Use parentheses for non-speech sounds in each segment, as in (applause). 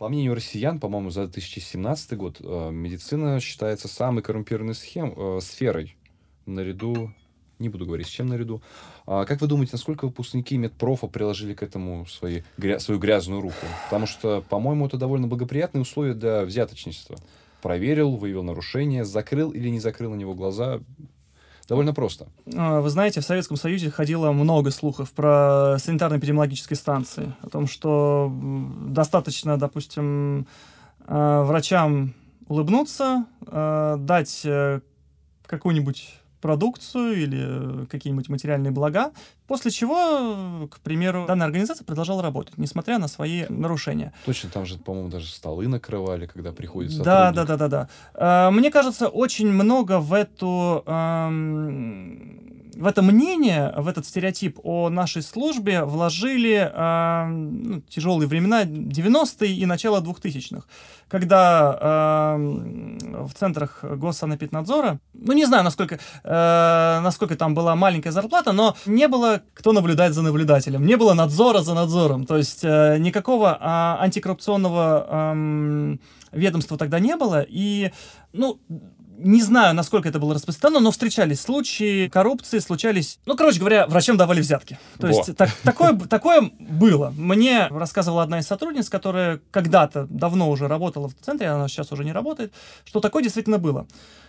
По мнению россиян, по-моему, за 2017 год э, медицина считается самой коррумпированной схем, э, сферой наряду не буду говорить, с чем наряду. А как вы думаете, насколько выпускники медпрофа приложили к этому свои, гря, свою грязную руку? Потому что, по-моему, это довольно благоприятные условия для взяточничества. Проверил, выявил нарушение, закрыл или не закрыл на него глаза. Довольно просто. А, вы знаете, в Советском Союзе ходило много слухов про санитарно-эпидемиологические станции. О том, что достаточно, допустим, а, врачам улыбнуться, а, дать э, какую-нибудь продукцию или э, какие-нибудь материальные блага, после чего, к примеру, данная организация продолжала работать, несмотря на свои нарушения. Точно, там же, по-моему, даже столы накрывали, когда приходит сотрудник. Да, да, да, да, да. А, мне кажется, очень много в эту эм, в это мнение, в этот стереотип о нашей службе вложили э, тяжелые времена 90-е и начало 2000-х, когда э, в центрах Госсанэпиднадзора, ну не знаю, насколько, э, насколько там была маленькая зарплата, но не было кто наблюдать за наблюдателем, не было надзора за надзором, то есть э, никакого э, антикоррупционного э, ведомства тогда не было, и ну, не знаю, насколько это было распространено, но встречались случаи коррупции, случались... Ну, короче говоря, врачам давали взятки. То Во. есть так, такое, такое было. Мне рассказывала одна из сотрудниц, которая когда-то давно уже работала в центре, она сейчас уже не работает, что такое действительно было.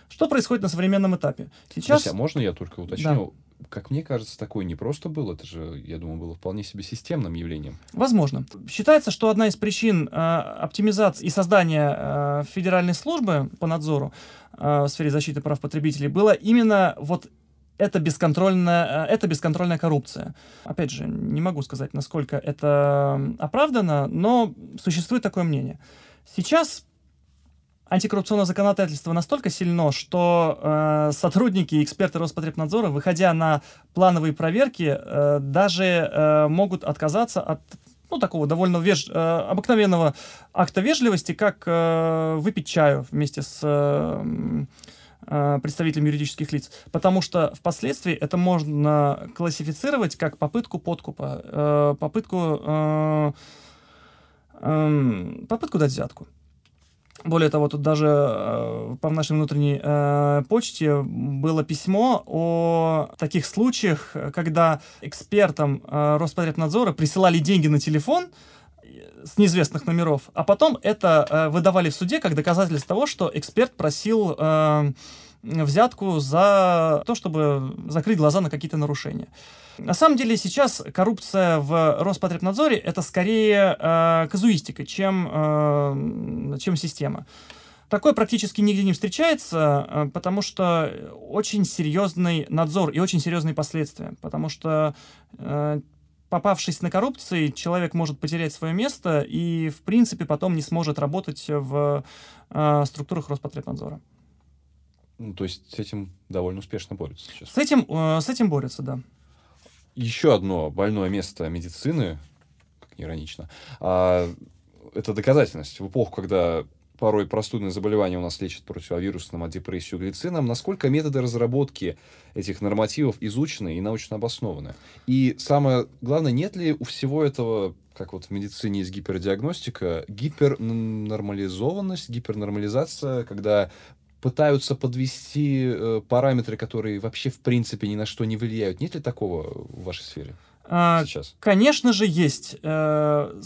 Что происходит на современном этапе? Сейчас... Подожди, а можно я только уточню? Да как мне кажется, такое не просто было, это же, я думаю, было вполне себе системным явлением. Возможно. Считается, что одна из причин э, оптимизации и создания э, федеральной службы по надзору Э, в сфере защиты прав потребителей было именно вот это бесконтрольная, э, это бесконтрольная коррупция. Опять же, не могу сказать, насколько это оправдано, но существует такое мнение. Сейчас антикоррупционное законодательство настолько сильно, что э, сотрудники и эксперты Роспотребнадзора, выходя на плановые проверки, э, даже э, могут отказаться от ну, такого довольно веж... э, обыкновенного акта вежливости, как э, выпить чаю вместе с э, э, представителями юридических лиц, потому что впоследствии это можно классифицировать как попытку подкупа, э, попытку, э, э, попытку дать взятку. Более того, тут даже э, по нашей внутренней э, почте было письмо о таких случаях, когда экспертам э, Роспотребнадзора присылали деньги на телефон э, с неизвестных номеров, а потом это э, выдавали в суде как доказательство того, что эксперт просил э, взятку за то, чтобы закрыть глаза на какие-то нарушения. На самом деле сейчас коррупция в Роспотребнадзоре это скорее э, казуистика, чем, э, чем система. Такое практически нигде не встречается, э, потому что очень серьезный надзор и очень серьезные последствия. Потому что э, попавшись на коррупции, человек может потерять свое место и, в принципе, потом не сможет работать в э, структурах Роспотребнадзора. Ну, то есть с этим довольно успешно борются сейчас. С этим, э, с этим борются, да еще одно больное место медицины, как иронично, а, это доказательность. В эпоху, когда порой простудные заболевания у нас лечат противовирусным, а депрессию глицином, насколько методы разработки этих нормативов изучены и научно обоснованы. И самое главное, нет ли у всего этого, как вот в медицине есть гипердиагностика, гипернормализованность, гипернормализация, когда пытаются подвести э, параметры, которые вообще в принципе ни на что не влияют. Нет ли такого в вашей сфере а, сейчас? Конечно же есть. Э,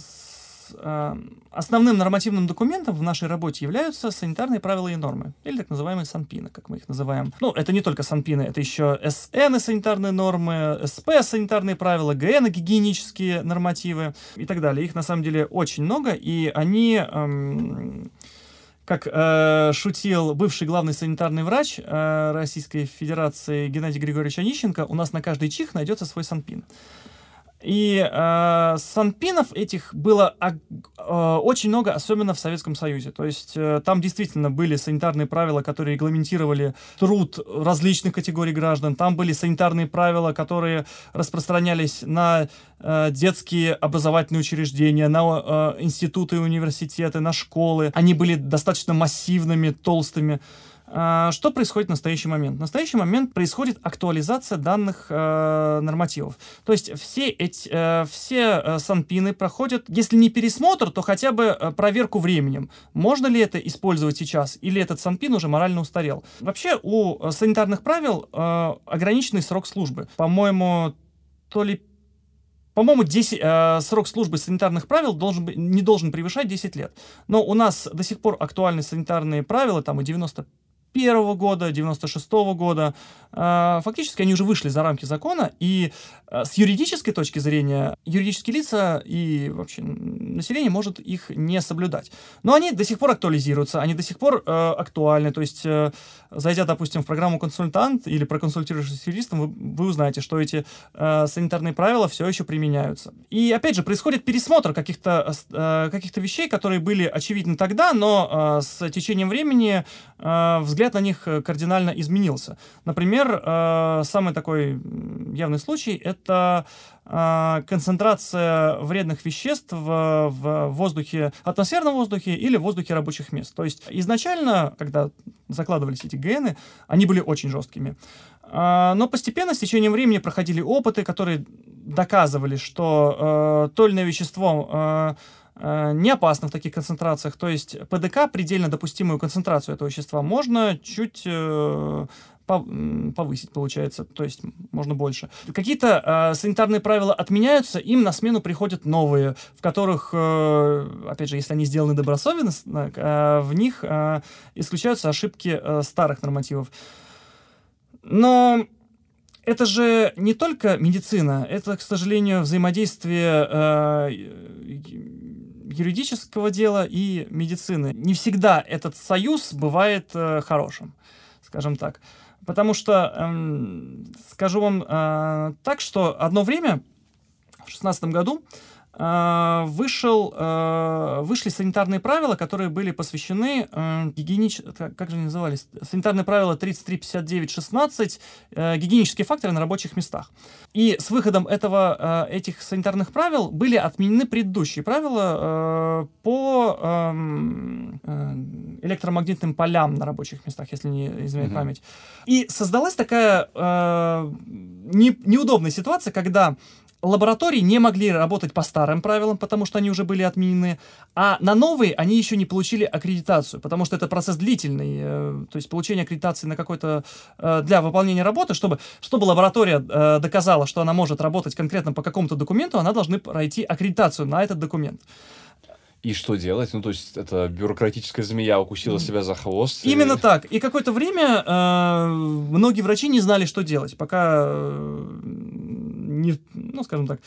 э, основным нормативным документом в нашей работе являются санитарные правила и нормы, или так называемые санпины, как мы их называем. Ну, это не только санпины, это еще СН санитарные нормы, СП санитарные правила, ГН гигиенические нормативы и так далее. Их на самом деле очень много, и они... Эм, как э, шутил бывший главный санитарный врач э, Российской Федерации Геннадий Григорьевич Онищенко, у нас на каждый чих найдется свой санпин. И э, санпинов этих было э, очень много, особенно в Советском Союзе. То есть э, там действительно были санитарные правила, которые регламентировали труд различных категорий граждан. Там были санитарные правила, которые распространялись на э, детские образовательные учреждения, на э, институты и университеты, на школы. Они были достаточно массивными, толстыми. А, что происходит в настоящий момент? В настоящий момент происходит актуализация данных э, нормативов. То есть все эти э, все э, санпины проходят, если не пересмотр, то хотя бы э, проверку временем. Можно ли это использовать сейчас, или этот санпин уже морально устарел? Вообще у э, санитарных правил э, ограниченный срок службы. По-моему, то ли по-моему, 10, э, срок службы санитарных правил должен, не должен превышать 10 лет. Но у нас до сих пор актуальны санитарные правила, там и 90 91 года, 96 -го года. А, фактически они уже вышли за рамки закона, и а, с юридической точки зрения юридические лица и вообще население может их не соблюдать. Но они до сих пор актуализируются, они до сих пор э, актуальны. То есть, э, зайдя, допустим, в программу «Консультант» или проконсультируешься с юристом, вы, вы узнаете, что эти э, санитарные правила все еще применяются. И, опять же, происходит пересмотр каких-то э, каких вещей, которые были очевидны тогда, но э, с течением времени э, взгляд на них э, кардинально изменился. Например, э, самый такой явный случай — это э, концентрация вредных веществ в, воздухе, атмосферном воздухе или в воздухе рабочих мест. То есть изначально, когда закладывались эти гены, они были очень жесткими. Но постепенно, с течением времени, проходили опыты, которые доказывали, что то или иное вещество Э, не опасно в таких концентрациях. То есть ПДК, предельно допустимую концентрацию этого вещества, можно чуть э, повысить, получается, то есть можно больше. Какие-то э, санитарные правила отменяются, им на смену приходят новые, в которых, э, опять же, если они сделаны добросовестно, э, в них э, исключаются ошибки э, старых нормативов. Но это же не только медицина, это, к сожалению, взаимодействие э, юридического дела и медицины. Не всегда этот союз бывает э, хорошим, скажем так. Потому что, э, скажу вам э, так, что одно время, в 2016 году, вышел, э, вышли санитарные правила, которые были посвящены э, гигиенич... как же они назывались? Санитарные правила 3359-16, э, гигиенические факторы на рабочих местах. И с выходом этого, э, этих санитарных правил были отменены предыдущие правила э, по эм, э, электромагнитным полям на рабочих местах, если не изменяет mm-hmm. память. И создалась такая не, неудобная ситуация, когда лаборатории не могли работать по старым правилам, потому что они уже были отменены, а на новые они еще не получили аккредитацию, потому что это процесс длительный, э, то есть получение аккредитации на какой-то э, для выполнения работы, чтобы чтобы лаборатория э, доказала, что она может работать конкретно по какому-то документу, она должна пройти аккредитацию на этот документ. И что делать? Ну, то есть, это бюрократическая змея укусила себя за хвост. Именно и... так. И какое-то время э, многие врачи не знали, что делать, пока э, не, ну, скажем так,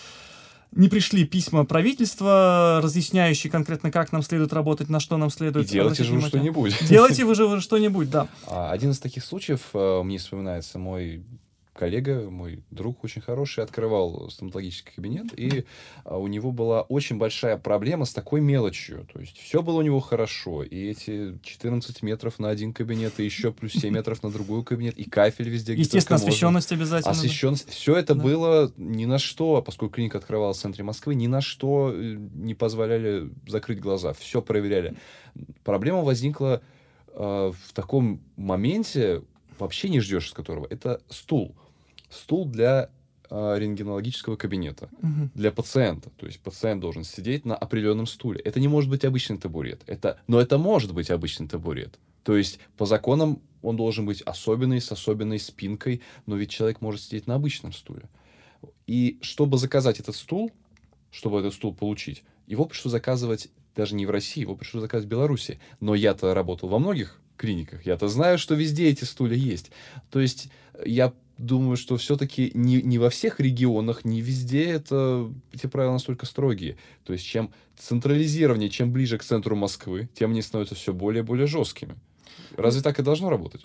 не пришли письма правительства, разъясняющие конкретно, как нам следует работать, на что нам следует. И делайте же вы что-нибудь. Делайте вы (laughs) же что-нибудь, да. А, один из таких случаев, э, мне вспоминается мой коллега, мой друг очень хороший, открывал стоматологический кабинет, и а, у него была очень большая проблема с такой мелочью. То есть все было у него хорошо, и эти 14 метров на один кабинет, и еще плюс 7 (laughs) метров на другой кабинет, и кафель везде. Естественно, освещенность обязательно. Освещенность. Все это да. было ни на что, поскольку клиника открывалась в центре Москвы, ни на что э, не позволяли закрыть глаза. Все проверяли. Проблема возникла э, в таком моменте, вообще не ждешь с которого. Это стул стул для э, рентгенологического кабинета угу. для пациента. То есть пациент должен сидеть на определенном стуле. Это не может быть обычный табурет. Это, но это может быть обычный табурет. То есть по законам он должен быть особенный, с особенной спинкой, но ведь человек может сидеть на обычном стуле. И чтобы заказать этот стул, чтобы этот стул получить, его пришлось заказывать даже не в России, его пришлось заказывать в Беларуси. Но я-то работал во многих клиниках, я-то знаю, что везде эти стулья есть. То есть я думаю, что все-таки не, не во всех регионах, не везде это, эти правила настолько строгие. То есть, чем централизированнее, чем ближе к центру Москвы, тем они становятся все более и более жесткими. Разве так и должно работать?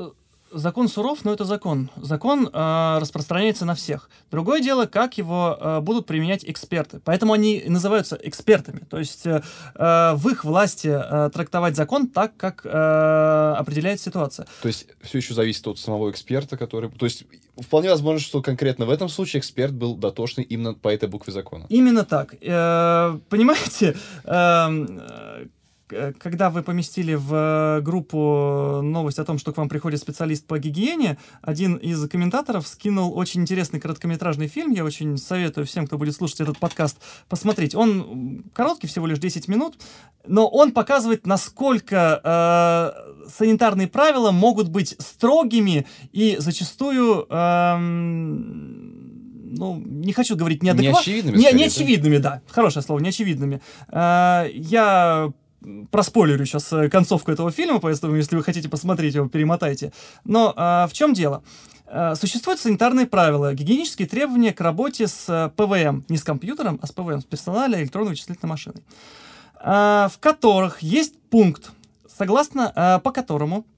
Закон суров, но это закон. Закон э, распространяется на всех. Другое дело, как его э, будут применять эксперты. Поэтому они называются экспертами. То есть э, э в их власти э, трактовать закон так, как э, определяет ситуация. То есть все еще зависит от самого эксперта, который... То есть вполне возможно, что конкретно в этом случае эксперт был дотошный именно по этой букве закона. Именно так. Э, понимаете, э, когда вы поместили в группу новость о том, что к вам приходит специалист по гигиене, один из комментаторов скинул очень интересный короткометражный фильм. Я очень советую всем, кто будет слушать этот подкаст, посмотреть. Он короткий, всего лишь 10 минут, но он показывает, насколько э, санитарные правила могут быть строгими и зачастую, эм, ну, не хочу говорить неадекватными. Неочевидными, Не, неочевидными, да. Хорошее слово, неочевидными. Э, Я проспойлерю сейчас концовку этого фильма, поэтому, если вы хотите посмотреть его, перемотайте. Но э, в чем дело? Э, Существуют санитарные правила, гигиенические требования к работе с э, ПЭВМ. Не с компьютером, а с ПЭВМ, с персональной электронной вычислительной машиной. э, В которых есть пункт, согласно э, по которому э,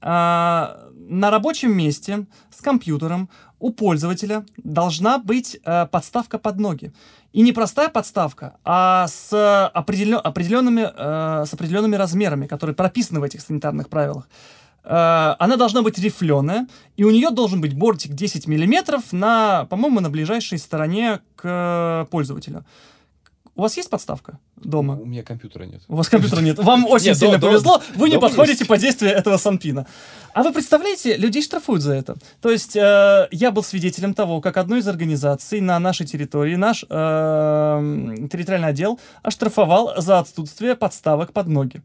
на рабочем месте с компьютером у пользователя должна быть э, подставка под ноги. И не простая подставка, а с, определен- определенными, э, с определенными размерами, которые прописаны в этих санитарных правилах. Э, она должна быть рифленая, и у нее должен быть бортик 10 миллиметров на, по-моему, на ближайшей стороне к пользователю. У вас есть подставка дома? У меня компьютера нет. У вас компьютера нет. Вам (laughs) очень Нет, сильно дома- повезло. Вы не подходите есть. по действию этого санпина. А вы представляете, людей штрафуют за это. То есть э, я был свидетелем того, как одной из организаций на нашей территории, наш э, территориальный отдел оштрафовал за отсутствие подставок под ноги.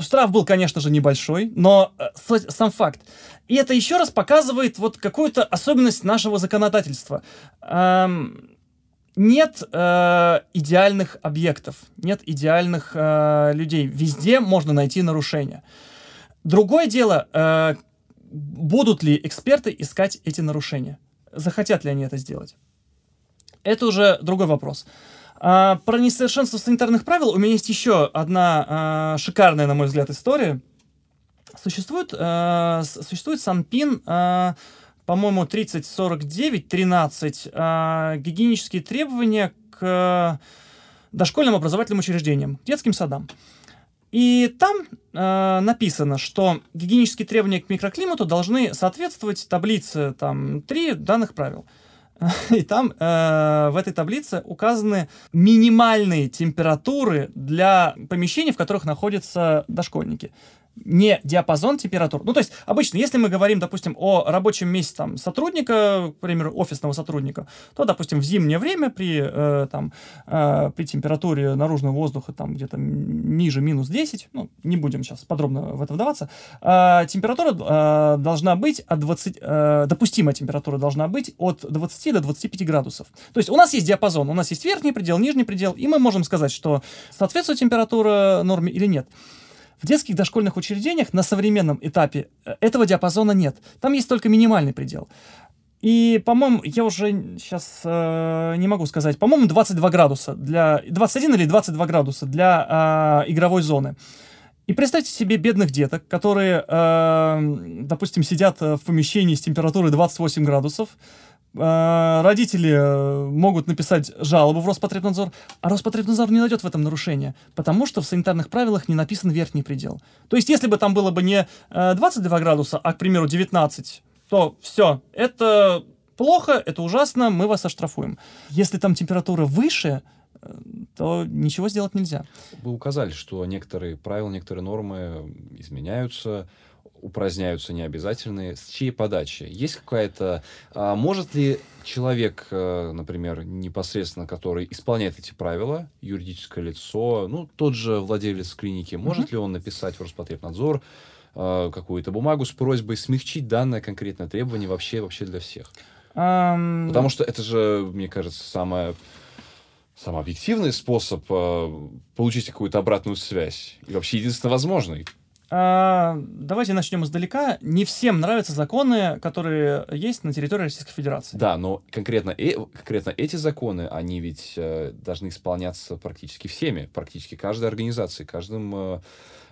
Штраф был, конечно же, небольшой, но э, сам факт. И это еще раз показывает вот какую-то особенность нашего законодательства. Эм, нет э, идеальных объектов, нет идеальных э, людей. Везде можно найти нарушения. Другое дело, э, будут ли эксперты искать эти нарушения? Захотят ли они это сделать? Это уже другой вопрос. А, про несовершенство санитарных правил у меня есть еще одна а, шикарная, на мой взгляд, история. Существует, с- существует Санпин, э, по-моему, 3049-13, э, гигиенические требования к дошкольным образовательным учреждениям, к детским садам. И там э, написано, что гигиенические требования к микроклимату должны соответствовать таблице там, 3 данных правил. (laughs) И там э, в этой таблице указаны минимальные температуры для помещений, в которых находятся дошкольники. Не диапазон температур. Ну, то есть, обычно, если мы говорим, допустим, о рабочем месте там, сотрудника, к примеру, офисного сотрудника, то, допустим, в зимнее время при, э, там, э, при температуре наружного воздуха там где-то ниже минус 10, ну, не будем сейчас подробно в это вдаваться, э, температура э, должна быть от 20, э, допустимая температура должна быть от 20 до 25 градусов. То есть у нас есть диапазон, у нас есть верхний предел, нижний предел, и мы можем сказать, что соответствует температура норме или нет. В детских дошкольных учреждениях на современном этапе э, этого диапазона нет. Там есть только минимальный предел. И, по-моему, я уже сейчас не могу сказать, по-моему, 22 градуса для... 21 или 22 градуса для э, игровой зоны. И представьте себе бедных деток, которые, э, допустим, сидят э, в помещении с температурой 28 градусов, Э, родители э, могут написать жалобу в Роспотребнадзор, а Роспотребнадзор не найдет в этом нарушения, потому что в санитарных правилах не написан верхний предел. То есть, если бы там было бы не э, 22 градуса, а, к примеру, 19, то все, это плохо, это ужасно, мы вас оштрафуем. Если там температура выше, э, то ничего сделать нельзя. Вы указали, что некоторые правила, некоторые нормы изменяются, упраздняются необязательные. С чьей подачи? Есть какая-то... а, может ли человек, э, например, непосредственно, который исполняет эти правила, юридическое лицо, ну, тот же владелец клиники, может ли он написать в Роспотребнадзор э, какую-то бумагу с просьбой смягчить данное конкретное требование вообще, вообще для всех? Ам, Потому что это же, мне кажется, самое самый объективный способ э, получить какую-то обратную связь. И вообще единственно возможный. А, давайте начнем издалека. Не всем нравятся законы, которые есть на территории Российской Федерации. Да, но конкретно, э- конкретно эти законы, они ведь э, должны исполняться практически всеми, практически каждой организацией, каждым э,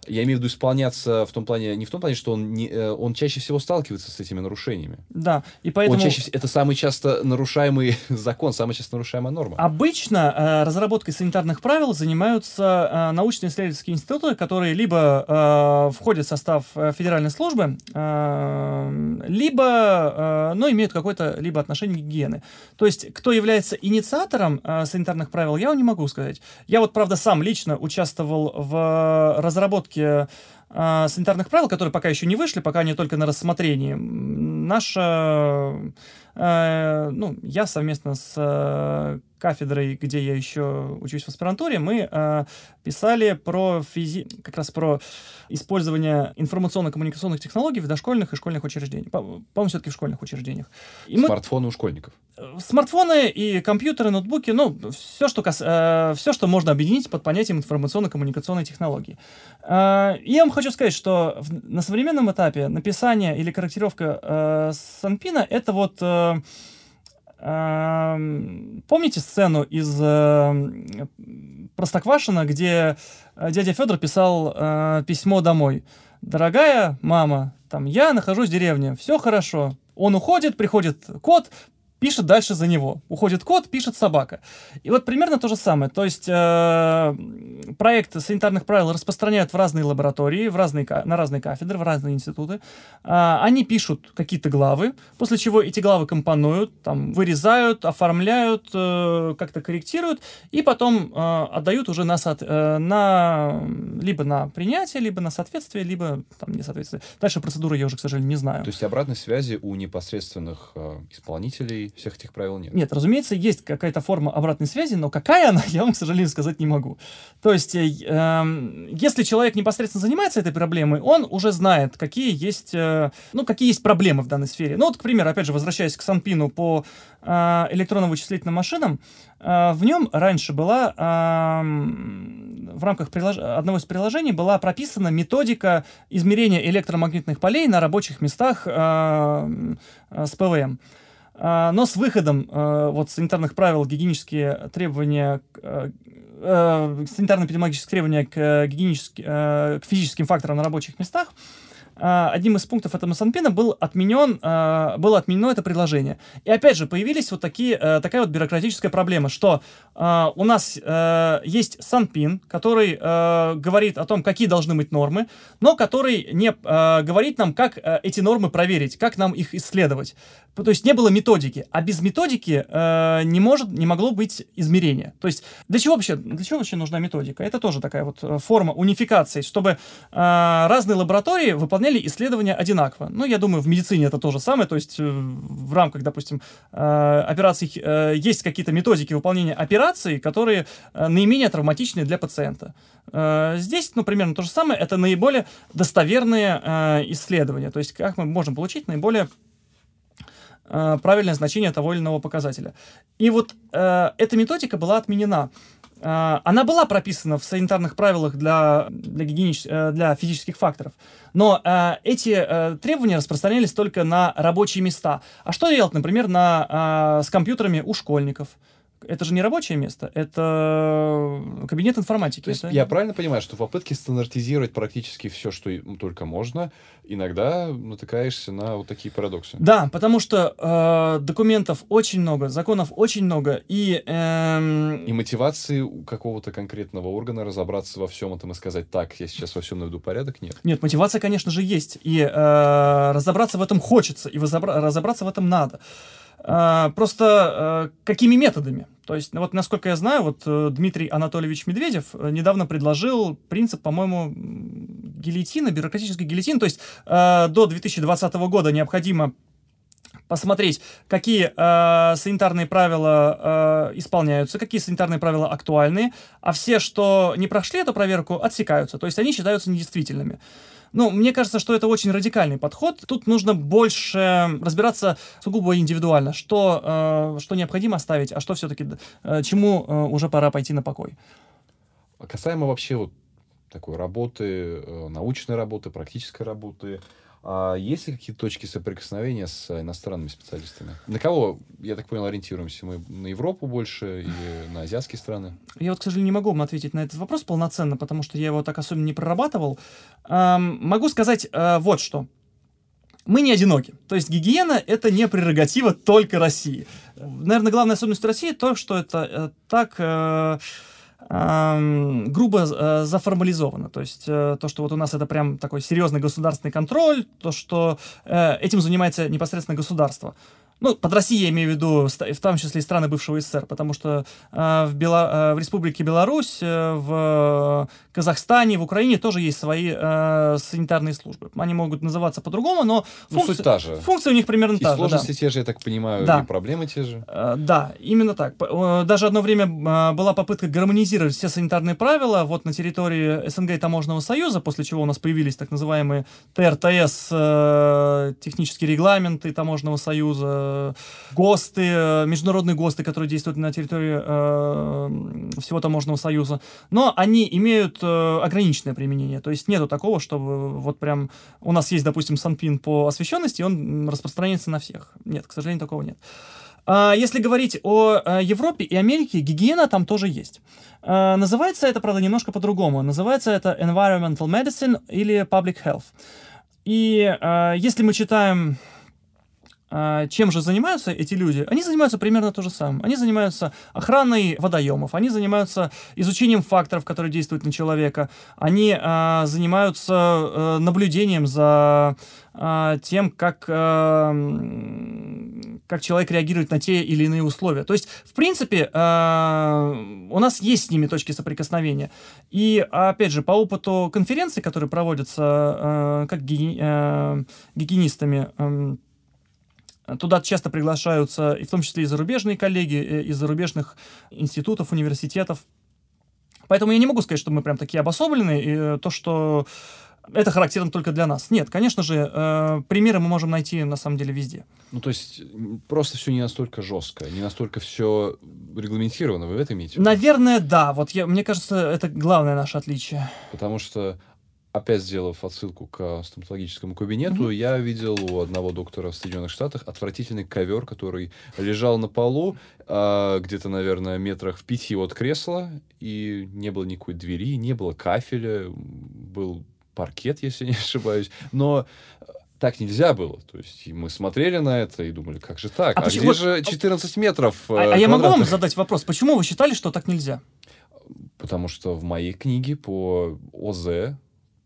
Я имею в виду исполняться в том плане, не в том плане, что он, не, э, он чаще всего сталкивается с этими нарушениями. Да, и поэтому... Он чаще, это самый часто нарушаемый (laughs) закон, самая часто нарушаемая норма. Обычно э, разработкой санитарных правил занимаются э, научно-исследовательские институты, которые либо э, входят в состав э, федеральной службы, э, либо, э, ну, имеют какое-то либо отношение к гигиене. То есть, кто является инициатором э, санитарных правил, я не могу сказать. Я вот, правда, сам лично участвовал в разработке э, санитарных правил, которые пока еще не вышли, пока они только на рассмотрении. Наша, э, ну, я совместно с э, кафедрой, где я еще учусь в аспирантуре, мы э, писали про физи... как раз про использование информационно-коммуникационных технологий в дошкольных и школьных учреждениях. По-моему, все-таки в школьных учреждениях. И Смартфоны мы... у школьников. Э, смартфоны и компьютеры, ноутбуки, ну, все, что, кас... э, все, что можно объединить под понятием информационно-коммуникационной технологии. Э, я вам хочу сказать, что в... на современном этапе написание или корректировка э, Санпина — это вот... Э, Помните сцену из э, Простоквашина, где э, дядя Федор писал э, письмо домой? Дорогая мама, там я нахожусь в деревне, все хорошо. Он уходит, приходит кот, пишет дальше за него. Уходит кот, пишет собака. И вот примерно то же самое. То есть э, проект санитарных правил распространяют в разные лаборатории, в разные, на разные кафедры, в разные институты. Э, они пишут какие-то главы, после чего эти главы компонуют, там, вырезают, оформляют, э, как-то корректируют, и потом э, отдают уже на, э, на либо на принятие, либо на соответствие, либо там несоответствие. Дальше процедуры я уже, к сожалению, не знаю. То есть обратной связи у непосредственных э, исполнителей всех этих правил нет. Нет, разумеется, есть какая-то форма обратной связи, но какая она, (laughs) я вам, к сожалению, сказать не могу. То есть, э, э, если человек непосредственно занимается этой проблемой, он уже знает, какие есть, э, ну, какие есть проблемы в данной сфере. Ну, вот, к примеру, опять же, возвращаясь к Санпину по э, электронным вычислительным машинам, э, в нем раньше была, э, в рамках прилож... одного из приложений была прописана методика измерения электромагнитных полей на рабочих местах э, э, с ПВМ. А, но с выходом а, вот санитарных правил гигиенические требования э, э, санитарно-эпидемиологические требования к, гигиеническим, э, физическим факторам на рабочих местах, одним из пунктов этого Санпина был отменен, а, было отменено это предложение. И опять же, появились вот такие, э, такая вот бюрократическая проблема, что а, у нас э, есть Санпин, который э, говорит о том, какие должны быть нормы, но который не говорит нам, как эти нормы проверить, как нам их исследовать. То есть не было методики, а без методики не, может, не могло быть измерения. То есть для чего вообще, для чего вообще нужна методика? Это тоже такая вот форма унификации, чтобы разные лаборатории выполняли выполняли исследования одинаково. Ну, я думаю, в медицине это то же самое, то есть э, в рамках, допустим, э, операций э, есть какие-то методики выполнения операций, которые наименее травматичные для пациента. Здесь, ну, примерно то же самое, это наиболее достоверные исследования, то есть как мы можем получить наиболее правильное значение того или иного показателя. И вот эта методика была отменена. А, она была прописана в санитарных правилах для, для, гигиенич... Э, для физических факторов, но э, эти э, требования распространялись только на рабочие места. А что делать, например, на, э, с компьютерами у школьников? Это же не рабочее место, это кабинет информатики. То есть это... я правильно понимаю, что в попытке стандартизировать практически все, что только можно, иногда натыкаешься на вот такие парадоксы? Да, потому что э, документов очень много, законов очень много, и... Э... И мотивации у какого-то конкретного органа разобраться во всем этом и сказать, так, я сейчас во всем наведу порядок, нет? Нет, мотивация, конечно же, есть, и э, разобраться в этом хочется, и разобраться в этом надо. А, просто э, какими методами? То есть, вот насколько я знаю, вот э, Дмитрий Анатольевич Медведев э, недавно предложил принцип, по-моему, гильотина, бюрократической гильотины. То есть до 2020 года необходимо посмотреть, какие э, санитарные правила э, исполняются, какие санитарные правила актуальны, а все, что не прошли эту проверку, отсекаются. То есть они считаются недействительными. Ну, мне кажется, что это очень радикальный подход. Тут нужно больше разбираться сугубо индивидуально, что, э, что необходимо оставить, а что все-таки, э, чему э, уже пора пойти на покой. А касаемо вообще вот такой работы, э, научной работы, практической работы, А есть ли какие-то точки соприкосновения с иностранными специалистами? На кого, я так понял, ориентируемся? Мы на Европу больше или на азиатские страны? Я вот, к сожалению, не могу вам ответить на этот вопрос полноценно, потому что я его так особенно не прорабатывал. Эм, могу сказать э, вот что. Мы не одиноки. То есть гигиена — это не прерогатива только России. Наверное, главная особенность России то, что это э, так... Э, грубо э, заформализовано. То есть э, то, что вот у нас это прям такой серьезный государственный контроль, то, что э, этим занимается непосредственно государство. Ну, под Россией я имею в виду, в том числе и страны бывшего СССР, потому что э, в, Бело, э, в Республике Беларусь, э, в Казахстане, в Украине тоже есть свои э, санитарные службы. Они могут называться по-другому, но ну, функция, та же. функция у них примерно и та же. сложности да. те же, я так понимаю, да. и проблемы те же. Э, да, именно так. Даже одно время э, была попытка гармонизировать все санитарные правила вот на территории СНГ и Таможенного союза, после чего у нас появились так называемые ТРТС, э, технические регламенты Таможенного союза, ГОСТы, э, международные ГОСТы, которые действуют на территории э, всего таможенного союза, но они имеют э, ограниченное применение, то есть нету такого, чтобы вот прям у нас есть, допустим, санпин по освещенности, он распространяется на всех. Нет, к сожалению, такого нет. А если говорить о э, Европе и Америке, гигиена там тоже есть. Э, называется это, правда, немножко по-другому. Называется это environmental medicine или public health. И э, если мы читаем а, чем же занимаются эти люди? Они занимаются примерно то же самое. Они занимаются охраной водоемов, они занимаются изучением факторов, которые действуют на человека, они а, занимаются а, наблюдением за а, тем, как, а, как человек реагирует на те или иные условия. То есть, в принципе, а, у нас есть с ними точки соприкосновения. И, опять же, по опыту конференций, которые проводятся а, как ги, а, гигиенистами, а, Туда часто приглашаются, и в том числе и зарубежные коллеги э, из зарубежных институтов, университетов. Поэтому я не могу сказать, что мы прям такие обособленные, и э, то, что это характерно только для нас. Нет, конечно же, э, примеры мы можем найти на самом деле везде. Ну, то есть просто все не настолько жестко, не настолько все регламентировано, вы в этом имеете? Наверное, да. Вот я, мне кажется, это главное наше отличие. Потому что опять сделав отсылку к стоматологическому кабинету, mm-hmm. я видел у одного доктора в Соединенных Штатах отвратительный ковер, который лежал на полу, э, где-то, наверное, метрах в пяти от кресла, и не было никакой двери, не было кафеля, был паркет, если (laughs) не ошибаюсь, но так нельзя было. То есть мы смотрели на это и думали, как же так? А, а почему... где же 14 метров? А, а я могу вам задать вопрос, почему вы считали, что так нельзя? Потому что в моей книге по ОЗ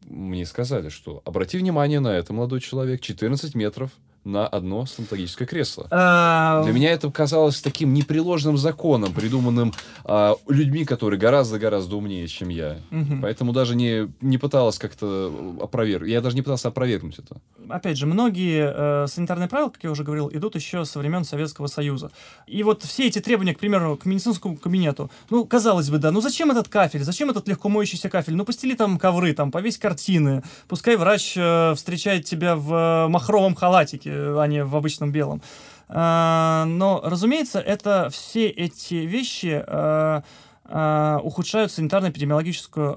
мне сказали, что обрати внимание на это, молодой человек, 14 метров на одно стоматологическое кресло. А... Для меня это казалось таким непреложным законом, придуманным а, людьми, которые гораздо-гораздо умнее, чем я. Угу. Поэтому даже не, не пыталась как-то опровергнуть. Я даже не пытался опровергнуть это. Опять же, многие э, санитарные правила, как я уже говорил, идут еще со времен Советского Союза. И вот все эти требования, к примеру, к медицинскому кабинету, ну, казалось бы, да, ну зачем этот кафель, зачем этот легко моющийся кафель? Ну, постели там ковры, там, повесь картины, пускай врач э, встречает тебя в э, махровом халатике, а не в обычном белом. А, но, разумеется, это все эти вещи а, а, ухудшают санитарно-эпидемиологическую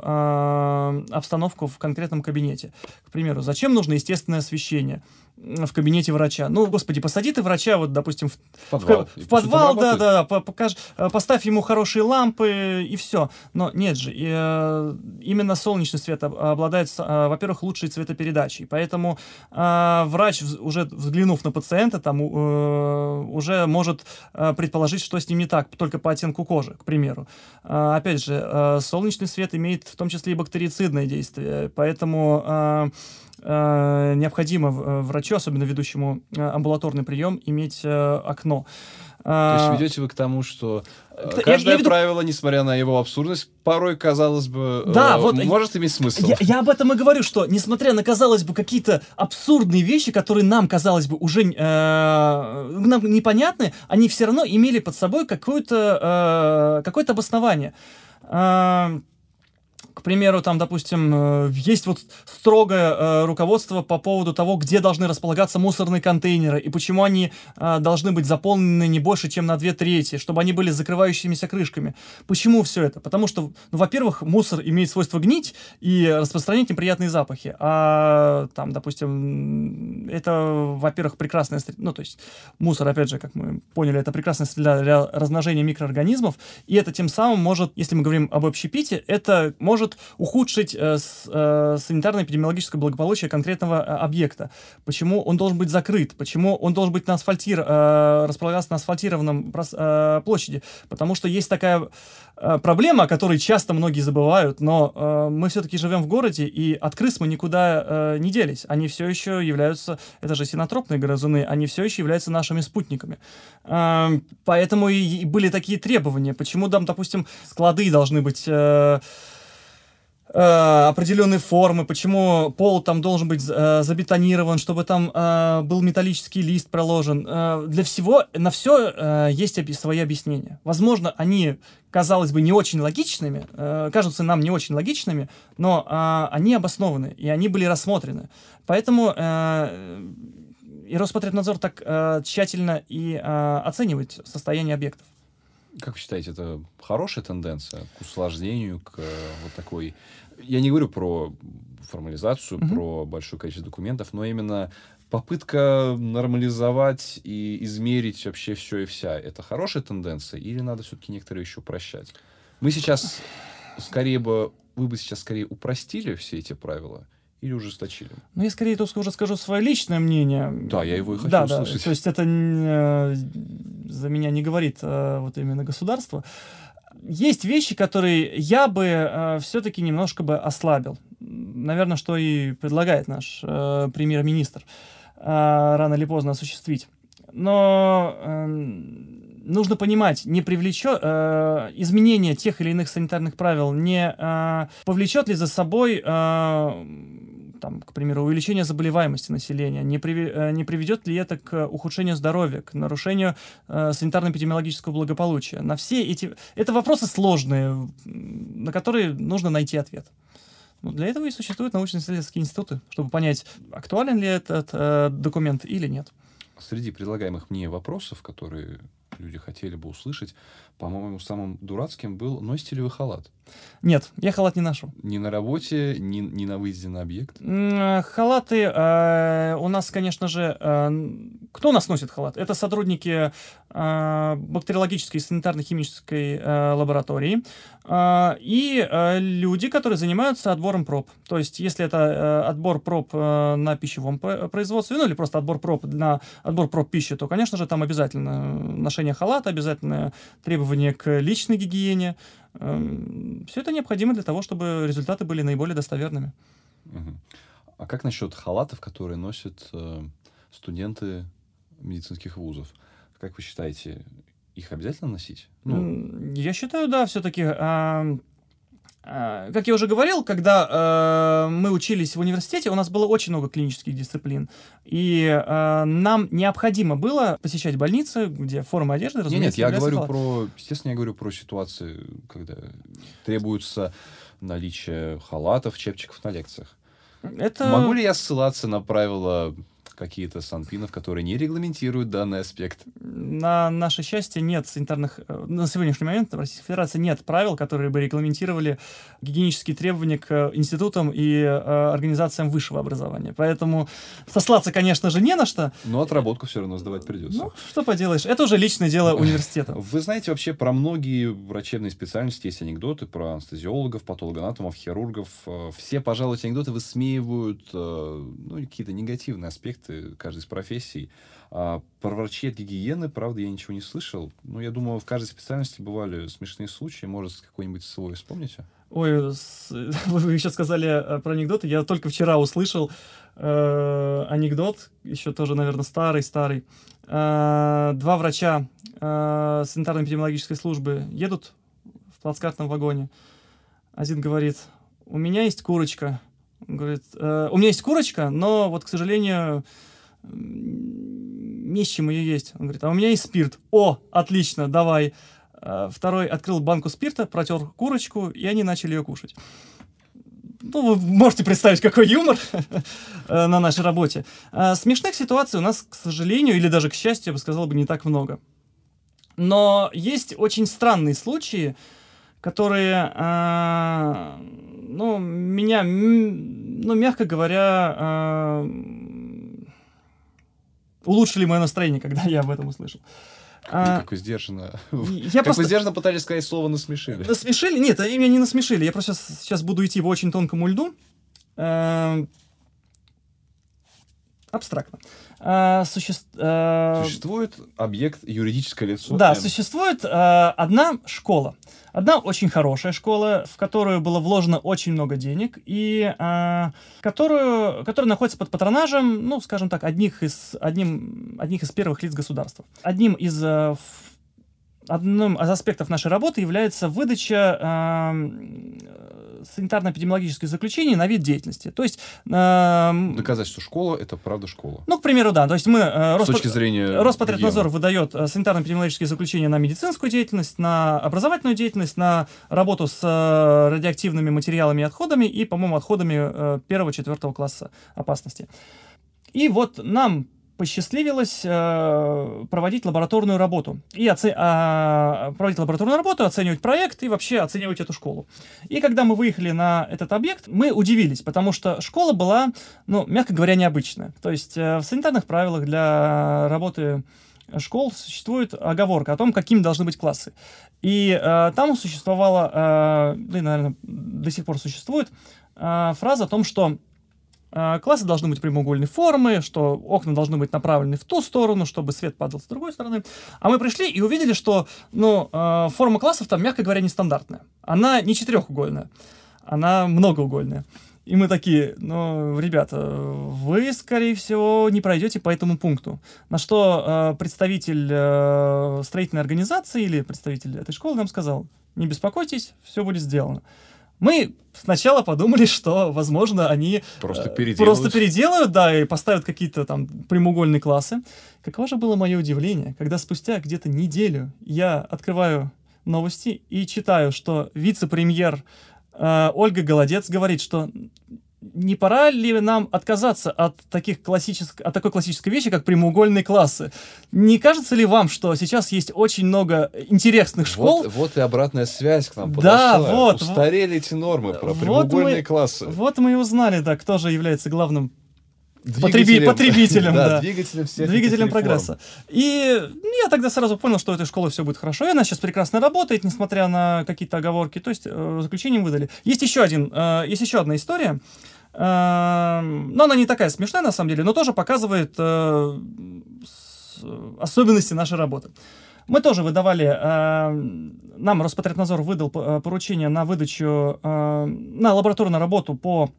обстановку в конкретном кабинете. К примеру, зачем нужно естественное освещение? В кабинете врача. Ну, господи, посади ты врача, вот, допустим, в, подвал, в, в подвал да, да, да, покаж, э, поставь ему хорошие лампы и все. Но нет же, и, э, именно солнечный свет обладает, э, во-первых, лучшей цветопередачей, поэтому э, врач, уже взглянув на пациента, там э, уже может предположить, что с ним не так, только по оттенку кожи, к примеру. Э, опять же, солнечный свет имеет в том числе и бактерицидное действие, поэтому необходимо э, врачу, особенно ведущему э, амбулаторный прием, иметь э, окно. То есть ведете вы к тому, что каждое я, я веду... правило, несмотря на его абсурдность, порой, казалось бы, да, э, вот, может иметь смысл. Я, я об этом и говорю, что, несмотря на, казалось бы, какие-то абсурдные вещи, которые нам, казалось бы, уже э, нам непонятны, они все равно имели под собой какое-то э, какое обоснование. Э, К примеру, там, допустим, э, есть вот строгое э, руководство по поводу того, где должны располагаться мусорные контейнеры и почему они э, должны быть заполнены не больше, чем на две трети, чтобы они были закрывающимися крышками. Почему все это? Потому что, ну, во-первых, мусор имеет свойство гнить и распространять неприятные запахи. А там, допустим, это, во-первых, прекрасная... Ну, то есть мусор, опять же, как мы поняли, это прекрасная среда для размножения микроорганизмов, и это тем самым может, если мы говорим об общепите, это может ухудшить э, с, э, санитарно-эпидемиологическое благополучие конкретного э, объекта. Почему он должен быть закрыт? Почему он должен быть на асфальтир, э, располагаться на асфальтированном э, площади? Потому что есть такая э, проблема, о которой часто многие забывают, но э, мы все-таки живем в городе, и от крыс мы никуда э, не делись. Они все еще являются, это же синотропные грызуны, они все еще являются нашими спутниками. Э, поэтому и, и были такие требования. Почему там, допустим, склады должны быть... Э, определенной формы, почему пол там должен быть э, забетонирован, чтобы там э, был металлический лист проложен. Э, для всего, на все э, есть оби- свои объяснения. Возможно, они, казалось бы, не очень логичными, э, кажутся нам не очень логичными, но э, они обоснованы, и они были рассмотрены. Поэтому э, и Роспотребнадзор так э, тщательно и э, оценивает состояние объектов. Как вы считаете, это хорошая тенденция к усложнению, к э, вот такой... Я не говорю про формализацию, Мгм. про большое количество документов, но именно попытка нормализовать и измерить вообще все и вся. Это хорошая тенденция или надо все-таки некоторые еще упрощать? Мы сейчас скорее бы... Вы бы сейчас скорее упростили все эти правила или ужесточили? Ну, я скорее только уже скажу свое личное мнение. Да, я его и хочу да, да. услышать. То есть это э, за меня не говорит э, вот именно государство. Есть вещи, которые я бы все-таки немножко бы ослабил. Наверное, что и предлагает наш э, премьер-министр э, рано или поздно осуществить. Но э, нужно понимать, не привлечет э, изменение тех или иных санитарных правил не э, повлечет ли за собой э, там, к примеру, увеличение заболеваемости населения, не, приви- э, не приведет ли это к ухудшению здоровья, к нарушению э, санитарно-эпидемиологического благополучия. На все эти... Это вопросы сложные, на которые нужно найти ответ. Ну, для этого и существуют научно-исследовательские институты, чтобы понять, актуален ли этот э, документ или нет. Среди предлагаемых мне вопросов, которые люди хотели бы услышать, по-моему, самым дурацким был «Носите ли вы халат?» Нет, я халат не ношу. Ни на работе, ни, ни на выезде на объект. Э, Халаты э, у нас, конечно же, э, кто у нас носит халат? Это сотрудники э, бактериологической и санитарно-химической э, лаборатории э, и э, люди, которые занимаются отбором проб. То есть, если это э, отбор проб э, на пищевом производстве, ну или просто отбор проб на отбор проб пищи, то, конечно же, там обязательно ношение халата, обязательно требования к личной гигиене. Все это необходимо для того, чтобы результаты были наиболее достоверными. А как насчет халатов, которые носят э, студенты медицинских вузов? Как вы считаете, их обязательно носить? Ну, Я считаю, да, все-таки. Как я уже говорил, когда а, мы учились в университете, у нас было очень много клинических дисциплин. И а, нам необходимо было посещать больницы, где форма одежды, нет, нет, разумеется, я говорю халат. про, естественно, я говорю про ситуации, когда требуется наличие халатов, чепчиков на лекциях. Это... Могу ли я ссылаться на правила какие-то санпинов, которые не регламентируют данный аспект? На наше счастье нет санитарных... э, На сегодняшний момент в Российской Федерации нет правил, которые бы регламентировали гигиенические требования к институтам и э, организациям высшего образования. Поэтому сослаться, конечно же, не на что. Но отработку все равно сдавать придется. Ну, что поделаешь, это уже личное дело (laughs) университета. Вы знаете, вообще про многие врачебные специальности есть анекдоты про анестезиологов, патологоанатомов, хирургов. Э, Все, пожалуй, эти анекдоты высмеивают э, ну, какие-то негативные аспекты каждой из профессий. А про врачей от гигиены, правда, я ничего не слышал. Ну, я думаю, в каждой специальности бывали смешные случаи. Может, какой-нибудь свой вспомните? Ой, с- (laughs) вы сейчас сказали э, про анекдоты. Я только вчера услышал э, анекдот, еще тоже, наверное, старый-старый. Э, два врача э, санитарно-эпидемиологической службы едут в плацкартном вагоне. Один говорит, у меня есть курочка. Говорит, «Э, у меня есть курочка, но вот, к сожалению, не с чем ее есть. Он говорит, а у меня есть спирт. О, отлично, давай. Э, Второй открыл банку спирта, протер курочку, и они начали ее кушать. ну, вы можете представить, какой юмор (laughs) э, на нашей работе. А смешных ситуаций у нас, к сожалению, или даже к счастью, я бы сказал, бы не так много. Но есть очень странные случаи, которые, э, ну, меня, ну, мягко говоря, э, улучшили мое настроение, (laughs) когда я об этом услышал. А, как вы сдержанно... Я (laughs) как просто... вы сдержанно пытались сказать слово «насмешили». Насмешили? Нет, они меня не насмешили. Я просто сейчас, сейчас буду идти по очень тонкому льду. Э, абстрактно. Э, суще... э, Существует объект юридическое лицо. Да, М. существует э, одна школа. Одна очень хорошая школа, в которую было вложено очень много денег, и э, которую, которая находится под патронажем, ну, скажем так, одних из, одним, одних из первых лиц государства. Одним из э, Одним из аспектов нашей работы является выдача э, санитарно-эпидемиологических заключений на вид деятельности. То есть, э, Доказать, что школа — это правда школа. ну, к примеру, да. То есть мы... э, С Роспо- точки зрения Роспотребнадзор гигиены. выдает э, санитарно-эпидемиологические заключения на медицинскую деятельность, на образовательную деятельность, на работу с э, радиоактивными материалами и отходами и, по-моему, отходами э, первого-четвертого класса опасности. И вот нам посчастливилось э, проводить лабораторную работу. И оце- а, проводить лабораторную работу, оценивать проект и вообще оценивать эту школу. И когда мы выехали на этот объект, мы удивились, потому что школа была, ну, мягко говоря, необычная. То есть э, в санитарных правилах для работы школ существует оговорка о том, какими должны быть классы. И э, там существовала, э, да и, наверное, до сих пор существует, э, фраза о том, что э, классы должны быть прямоугольной формы, что окна должны быть направлены в ту сторону, чтобы свет падал с другой стороны. А мы пришли и увидели, что ну, э, форма классов там, мягко говоря, нестандартная. Она не четырехугольная, она многоугольная. И мы такие, ну, ребята, вы, скорее всего, не пройдете по этому пункту. На что э, представитель э, строительной организации или представитель этой школы нам сказал, не беспокойтесь, все будет сделано. Мы сначала подумали, что, возможно, они Просто э, переделывают. просто переделают, да, и поставят какие-то там прямоугольные классы. Каково же было мое удивление, когда спустя где-то неделю я открываю новости и читаю, что вице-премьер э, Ольга Голодец говорит, что не пора ли нам отказаться от, таких классических, от такой классической вещи, как прямоугольные классы? Не кажется ли вам, что сейчас есть очень много интересных школ, Вот, вот и обратная связь к нам Да, подошла. вот, Устарели эти нормы про Вот прямоугольные мы- классы. Вот мы и узнали, да, кто же является главным Двигателем- потребителем, (laughs) да. двигателем всех двигателем прогресса. И я тогда сразу понял, что у этой школы все будет хорошо. И она сейчас прекрасно работает, несмотря на какие-то оговорки. То есть э, заключением выдали. Есть еще один, э, есть еще одна история. Э, но она не такая смешная, на самом деле, но тоже показывает э, особенности нашей работы. Мы тоже выдавали, э, нам Роспотребнадзор выдал э, поручение на выдачу, э, на лабораторную работу по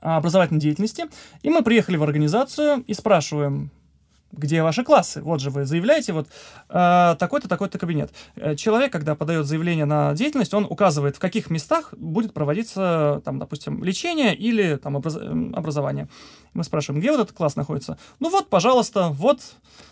образовательной деятельности. И мы приехали в организацию и спрашиваем, где ваши классы? Вот же вы заявляете, вот э, такой-то, такой-то кабинет. Э, Человек, когда подает заявление на деятельность, он указывает, в каких местах будет проводиться, там, допустим, лечение или там, образ- м, образование. Мы спрашиваем, где вот этот класс находится? Ну вот, пожалуйста, вот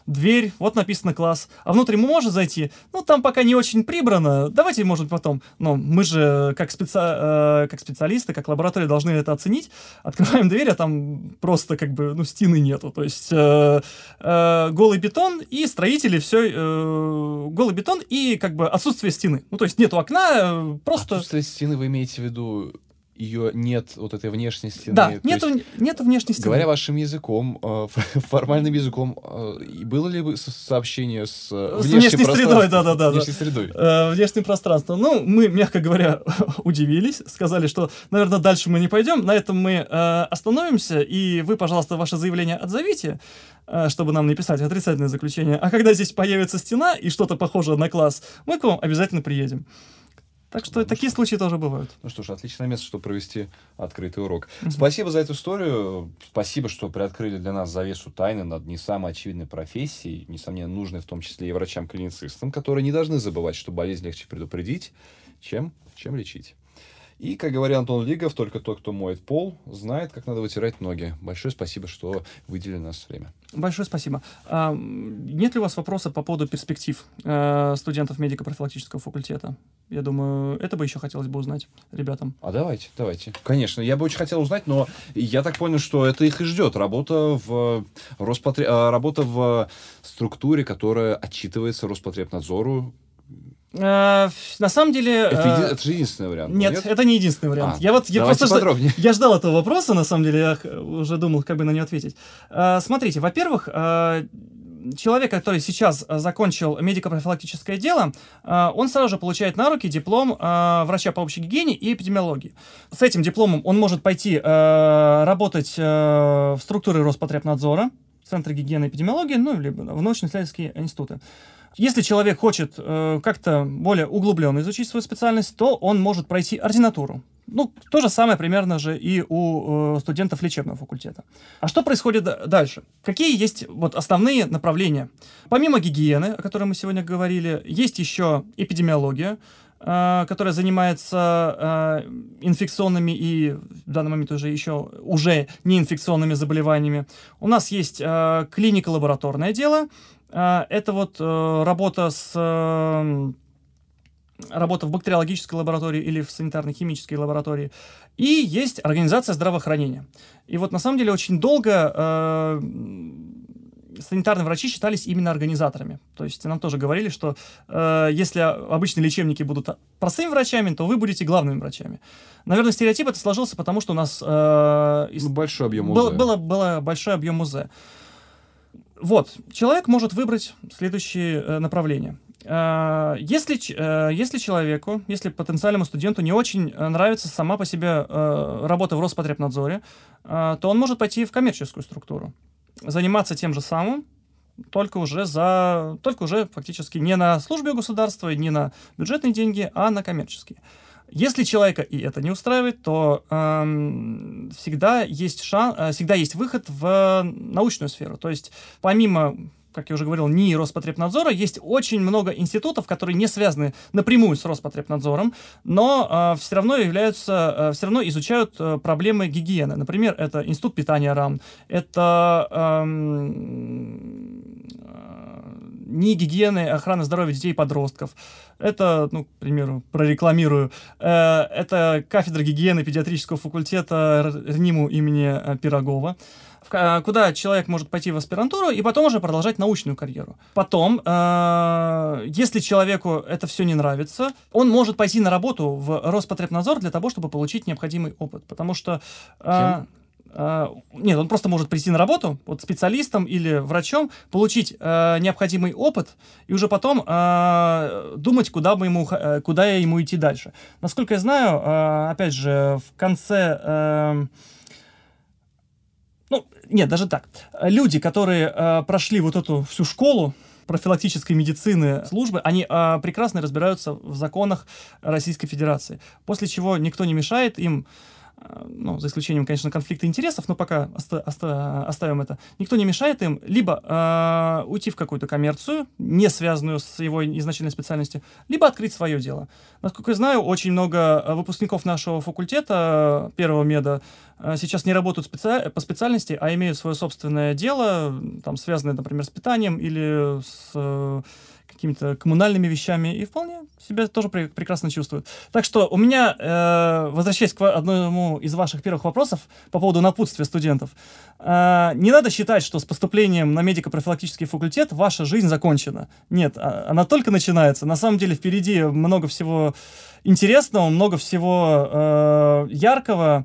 дверь, вот написано класс. А внутрь мы можем зайти? Ну, там пока не очень прибрано. Давайте, может, потом. Но мы же, как, спеца- э, как специалисты, как лаборатория, должны это оценить. Открываем дверь, а там просто как бы, ну, стены нету. То есть э, э, голый бетон и строители все... э, голый бетон и как бы отсутствие стены. Ну, то есть нету окна, э, просто... Отсутствие стены вы имеете в виду ее нет, вот этой внешней стены. Да, То нету, есть, нету внешней стены. Говоря вашим языком, э, (laughs) формальным языком, э, было ли бы со- сообщение с, э, С внешней средой, пространством? да-да-да, да. Внешней средой. э, внешним пространством. Ну, мы, мягко говоря, (laughs) удивились, сказали, что, наверное, дальше мы не пойдем. На этом мы э, остановимся, и вы, пожалуйста, ваше заявление отзовите, э, чтобы нам написать отрицательное заключение. А когда здесь появится стена и что-то похожее на класс, мы к вам обязательно приедем. Так что Ну, такие случаи тоже бывают. Ну что ж, отличное место, чтобы провести открытый урок. Спасибо за эту историю. Спасибо, что приоткрыли для нас завесу тайны над не самой очевидной профессией, несомненно, нужной в том числе и врачам-клиницистам, которые не должны забывать, что болезнь легче предупредить, чем, чем лечить. И, как говорил Антон Лигов, только тот, кто моет пол, знает, как надо вытирать ноги. Большое спасибо, что выделили нас время. Большое спасибо. А, нет ли у вас вопроса по поводу перспектив э, студентов медико-профилактического факультета? Я думаю, это бы еще хотелось бы узнать ребятам. А давайте, давайте. Конечно, я бы очень хотел узнать, но я так понял, что это их и ждет. Работа в, Роспотре... А, работа в структуре, которая отчитывается Роспотребнадзору, Э, на самом деле... Это, э, это же единственный вариант. Нет, нет? это не единственный вариант. А, я вот я просто подробнее. я ждал этого вопроса, на самом деле, я уже думал, как бы на него ответить. Э, смотрите, во-первых, э, человек, который сейчас э, закончил медико-профилактическое дело, э, он сразу же получает на руки диплом э, врача по общей гигиене и эпидемиологии. С этим дипломом он может пойти э, работать э, в структуры Роспотребнадзора, Центры гигиены и эпидемиологии, ну, либо в научно-исследовательские институты. Если человек хочет э, как-то более углубленно изучить свою специальность, то он может пройти ординатуру. Ну, то же самое примерно же и у э, студентов лечебного факультета. А что происходит дальше? Какие есть вот основные направления? Помимо гигиены, о которой мы сегодня говорили, есть еще эпидемиология, э, которая занимается э, инфекционными и в данный момент уже еще уже неинфекционными заболеваниями. У нас есть э, клинико-лабораторное дело. Э, это вот э, работа с э, работа в бактериологической лаборатории или в санитарно-химической лаборатории. И есть организация здравоохранения. И вот на самом деле очень долго э, санитарные врачи считались именно организаторами. То есть нам тоже говорили, что э, если обычные лечебники будут простыми врачами, то вы будете главными врачами. Наверное, стереотип это сложился, потому что у нас э, ис- Ну, большой объем был- УЗ. было, было большой объем УЗ. Вот, человек может выбрать следующие э, направления. Э, Если, э, если человеку, если потенциальному студенту не очень э, нравится сама по себе э, работа в Роспотребнадзоре, э, то он может пойти в коммерческую структуру, заниматься тем же самым, только уже за, только уже фактически не на службе государства, не на бюджетные деньги, а на коммерческие. Если человека и это не устраивает, то эм, всегда есть шанс, всегда есть выход в научную сферу. То есть помимо как я уже говорил, НИИ Роспотребнадзора, есть очень много институтов, которые не связаны напрямую с Роспотребнадзором, но все равно являются, все равно изучают э, проблемы гигиены. Например, это Институт питания РАМ, это э, НИИ гигиены охраны здоровья детей и подростков. Это, ну, к примеру, прорекламирую. Э, это кафедра гигиены педиатрического факультета РНИМу имени э, Пирогова куда человек может пойти в аспирантуру и потом уже продолжать научную карьеру. Потом, э, если человеку это все не нравится, он может пойти на работу в Роспотребнадзор для того, чтобы получить необходимый опыт. Потому что... Кем? Э, нет, он просто может прийти на работу вот специалистом или врачом, получить э, необходимый опыт и уже потом э, думать, куда бы ему э, куда ему идти дальше. Насколько я знаю, э, опять же, в конце э, ну, нет, даже так. Люди, которые э, прошли вот эту всю школу профилактической медицины службы, они э, прекрасно разбираются в законах Российской Федерации. После чего никто не мешает им, ну, за исключением, конечно, конфликта интересов, но пока оста- оста- оставим это, никто не мешает им либо э, уйти в какую-то коммерцию, не связанную с его изначальной специальностью, либо открыть свое дело. Насколько я знаю, очень много э, выпускников нашего факультета, э, первого меда, э, сейчас не работают специ- по специальности, а имеют свое собственное дело, там, связанное, например, с питанием или с какими-то коммунальными вещами, и вполне себя тоже пре- прекрасно чувствуют. Так что у меня, э, возвращаясь к одному из ваших первых вопросов по поводу напутствия студентов, э, не надо считать, что с поступлением на медико-профилактический факультет ваша жизнь закончена. Нет, а- она только начинается. На самом деле впереди много всего интересного, много всего э, яркого.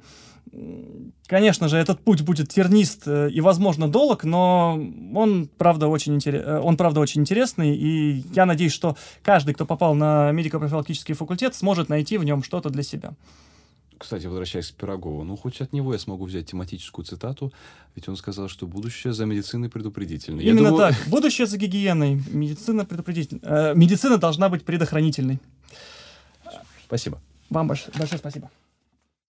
Конечно же, этот путь будет тернист э, и, возможно, долг, но он, правда, очень, интерес... э, он, правда, очень интересный, и я надеюсь, что каждый, кто попал на медико-профилактический факультет, сможет найти в нем что-то для себя. Кстати, возвращаясь к Пирогову, ну, хоть от него я смогу взять тематическую цитату, ведь он сказал, что будущее за медициной предупредительно. Я Именно думаю- так. Будущее за гигиеной. Медицина предупредительная. Э, медицина должна быть предохранительной. Спасибо. Вам большое, большое спасибо.